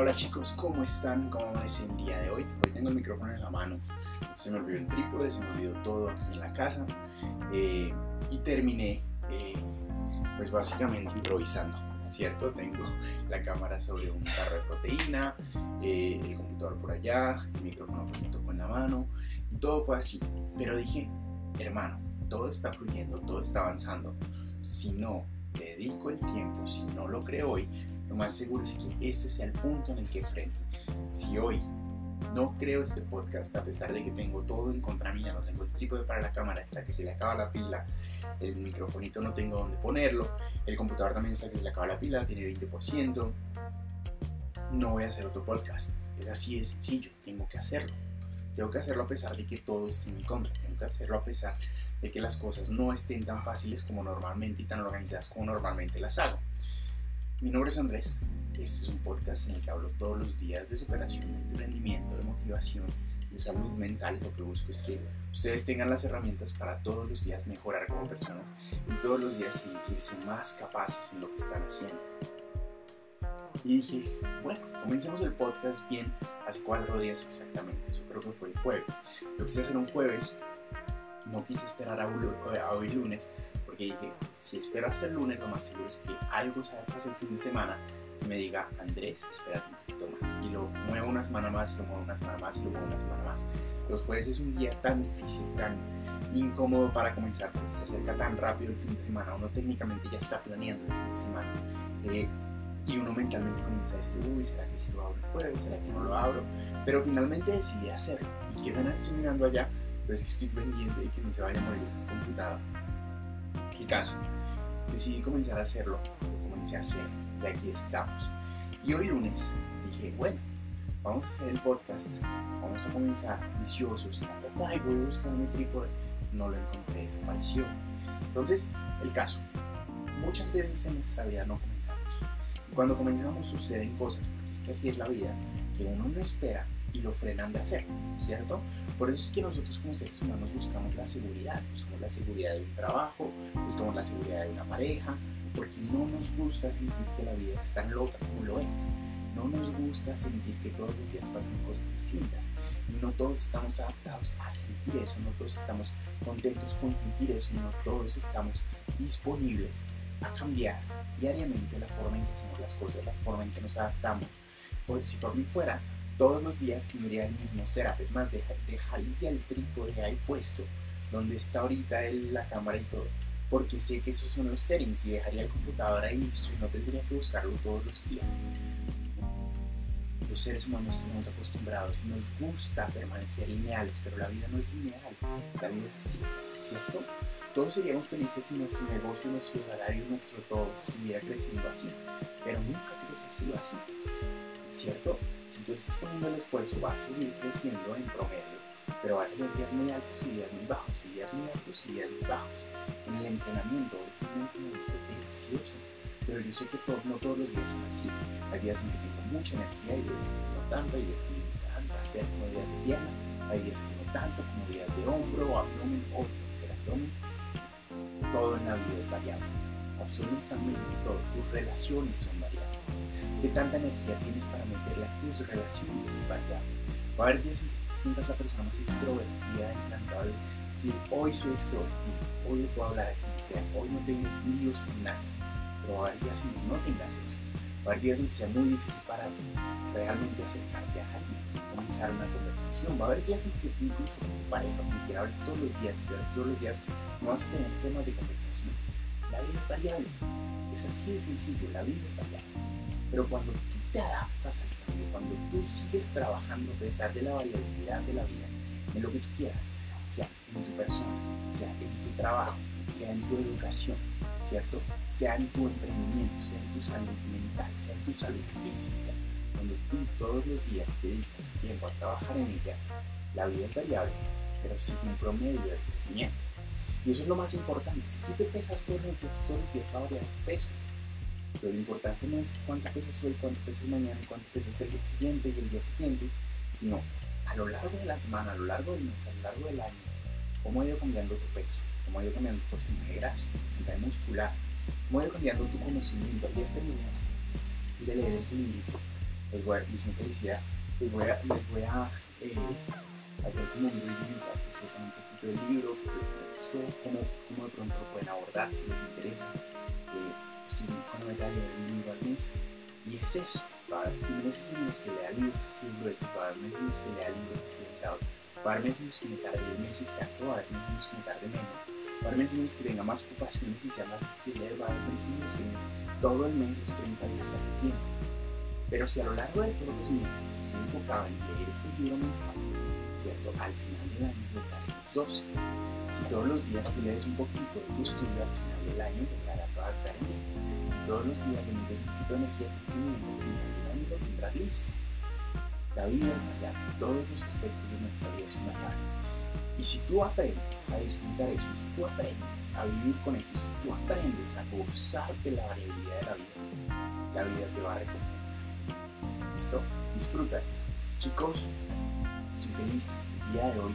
Hola chicos, ¿cómo están? ¿Cómo amanecen el día de hoy? Hoy tengo el micrófono en la mano, se me olvidó el trípode, se me olvidó todo en la casa eh, y terminé eh, pues básicamente improvisando, ¿cierto? Tengo la cámara sobre un tarro de proteína, eh, el computador por allá, el micrófono pues me tocó en la mano y todo fue así, pero dije, hermano, todo está fluyendo, todo está avanzando, si no dedico el tiempo, si no lo creo hoy, lo más seguro es que ese sea el punto en el que frene. Si hoy no creo este podcast, a pesar de que tengo todo en contra mía, no tengo el trípode para la cámara, hasta que se le acaba la pila, el microfonito no tengo dónde ponerlo, el computador también está que se le acaba la pila, tiene 20%, no voy a hacer otro podcast. Es así de sencillo, tengo que hacerlo. Tengo que hacerlo a pesar de que todo esté en mi contra, tengo que hacerlo a pesar de que las cosas no estén tan fáciles como normalmente y tan organizadas como normalmente las hago. Mi nombre es Andrés. Este es un podcast en el que hablo todos los días de superación, de emprendimiento, de motivación, de salud mental. Lo que busco es que ustedes tengan las herramientas para todos los días mejorar como personas y todos los días sentirse más capaces en lo que están haciendo. Y dije, bueno, comencemos el podcast bien hace cuatro días exactamente. Eso creo que fue el jueves. Lo quise hacer un jueves. No quise esperar a hoy lunes porque dije, si espero hasta el lunes, lo más seguro es que algo se haga el fin de semana y me diga, Andrés, espérate un poquito más. Y lo muevo una semana más, y lo muevo una semana más, y lo muevo una semana más. Los jueves es un día tan difícil, tan incómodo para comenzar, porque se acerca tan rápido el fin de semana. Uno técnicamente ya está planeando el fin de semana. Eh, y uno mentalmente comienza a decir, uy, ¿será que si lo abro el jueves? ¿Será que no lo abro? Pero finalmente decidí hacerlo. Y que me estoy mirando allá, pero es que estoy pendiente de que no se vaya a morir el computador el caso. Decidí comenzar a hacerlo, lo comencé a hacer, y aquí estamos. Y hoy lunes dije, bueno, vamos a hacer el podcast, vamos a comenzar viciosos, y voy a buscar mi trípode, no lo encontré, desapareció. Entonces, el caso, muchas veces en nuestra vida no comenzamos. Y cuando comenzamos suceden cosas, porque es que así es la vida, que uno no espera y lo frenan de hacer, ¿cierto? Por eso es que nosotros como seres humanos buscamos la seguridad, buscamos la seguridad de un trabajo, buscamos la seguridad de una pareja, porque no nos gusta sentir que la vida es tan loca como lo es. No nos gusta sentir que todos los días pasan cosas distintas no todos estamos adaptados a sentir eso, no todos estamos contentos con sentir eso, no todos estamos disponibles a cambiar diariamente la forma en que hacemos las cosas, la forma en que nos adaptamos. Por, si por mí fuera, todos los días tendría el mismo setup. Es más, dejaría el trípode ahí puesto, donde está ahorita la cámara y todo. Porque sé que esos son los settings y dejaría el computador ahí listo y no tendría que buscarlo todos los días. Los seres humanos estamos acostumbrados, nos gusta permanecer lineales, pero la vida no es lineal, la vida es así, ¿cierto? Todos seríamos felices si nuestro negocio, nuestro salario, nuestro todo estuviera creciendo así, pero nunca crece así, ¿cierto? Si tú estás poniendo el esfuerzo, va a seguir creciendo en promedio, pero va a tener días muy altos y días muy bajos, y días muy altos y días muy bajos. En el entrenamiento es un entrenamiento delicioso, pero yo sé que no todos los días son así. Hay días en que tengo mucha energía, hay días que no tanto, hay días que me encanta hacer como días de pierna, hay días que no tanto, como días de hombro abdomen, o ser abdomen. Todo en la vida es variable, absolutamente todo. Tus relaciones son variables qué tanta energía tienes para meterla en tus relaciones es variable. Va a haber días que sientas la persona más extrovertida, encantada de decir, hoy soy extrovertido, hoy le puedo hablar a quien sea, hoy no tengo líos con nadie. Pero va a haber días en que no tengas eso. Va a haber días en que sea muy difícil para ti realmente acercarte a alguien, comenzar una conversación. Va a haber días en que incluso con tu pareja, con quien hables todos los días, y todos los días, no vas a tener temas de conversación. La vida es variable. Es así de sencillo, la vida es variable. Pero cuando tú te adaptas al cambio, cuando tú sigues trabajando a pesar de la variabilidad de la vida, en lo que tú quieras, sea en tu persona, sea en tu trabajo, sea en tu educación, ¿cierto? Sea en tu emprendimiento, sea en tu salud mental, sea en tu salud física, cuando tú todos los días dedicas tiempo a trabajar en ella, la vida es variable, pero sigue un promedio de crecimiento. Y eso es lo más importante. Si tú te pesas todos los días, todos los días va a variar tu peso. Pero lo importante no es cuánto pesas hoy, cuánto pesas mañana, cuánto pesas el día siguiente y el día siguiente, sino a lo largo de la semana, a lo largo del mes, a lo largo del año, cómo ha ido cambiando tu peso, cómo ha ido cambiando tu porcentaje graso, tu porcentaje muscular, cómo ha ido cambiando tu conocimiento. Ayer terminamos de leer ese libro les voy a dar misión felicidad, les voy a, les voy a eh, hacer como un review para que sepan un poquito del libro, cómo de pronto lo pueden abordar si les interesa. Eh, estoy de leer un libro al mes y es eso. Va a haber meses en los que lea libros así de gruesos, va a haber meses en los que lea libros así de clave, va a haber meses en los que me tarde el mes exacto, va a haber meses en los que me tarde menos, va a haber meses en los que tenga más ocupaciones y sea más difícil leer, va a haber meses en los que todo el mes, los 30 días, saque tiempo. Pero si a lo largo de todos los meses estoy enfocado en leer ese libro mensual, ¿cierto? Al final del año lograremos 12. Si todos los días tú lees un poquito de tu estudio, al final del año en él. Si todos los días le metes un poquito de energía a tu movimiento, al final del año lo tendrás listo. La vida es variable, todos los aspectos de nuestra vida son variables. Y si tú aprendes a disfrutar eso, si tú aprendes a vivir con eso, si tú aprendes a gozar de la variabilidad de la vida, la vida te va a recompensar. ¿Listo? Disfruta. Chicos, estoy feliz. El día de hoy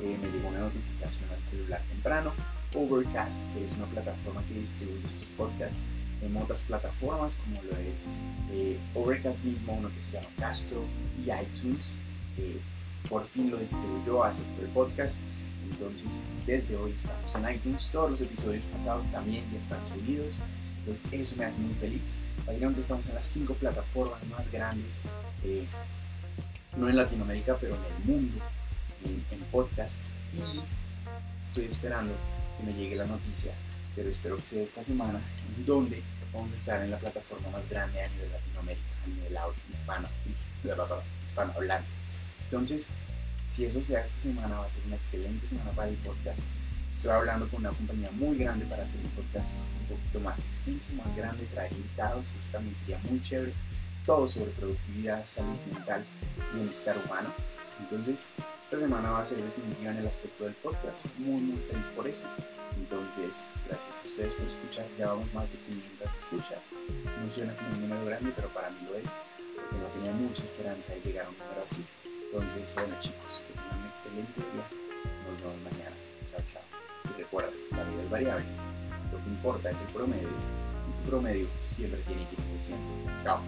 eh, me llegó una notificación al celular temprano. Overcast, que es una plataforma que distribuye estos podcasts en otras plataformas como lo es eh, Overcast mismo, uno que se llama Castro y iTunes. Eh, por fin lo distribuyó, aceptó el podcast. Entonces, desde hoy estamos en iTunes. Todos los episodios pasados también ya están subidos. Entonces, eso me hace muy feliz. Básicamente estamos en las cinco plataformas más grandes, eh, no en Latinoamérica, pero en el mundo, en, en podcast. Y estoy esperando que me llegue la noticia, pero espero que sea esta semana, en donde vamos a estar en la plataforma más grande a nivel Latinoamérica, a nivel hispano, hispanohablante. Entonces, si eso sea esta semana, va a ser una excelente semana para el podcast. Estoy hablando con una compañía muy grande para hacer un podcast un poquito más extenso, más grande, traer invitados, eso también sería muy chévere. Todo sobre productividad, salud mental, bienestar humano. Entonces, esta semana va a ser definitiva en el aspecto del podcast. Muy, muy feliz por eso. Entonces, gracias a ustedes por escuchar. Ya vamos más de 500 escuchas. No suena como un número grande, pero para mí lo es, porque no tenía mucha esperanza de llegar a un número así. Entonces, bueno chicos, que tengan un excelente día. Nos vemos mañana. Chao, chao. Y recuerda, la vida es variable. Lo que importa es el promedio. Y tu promedio siempre tiene que ir creciendo. Chao.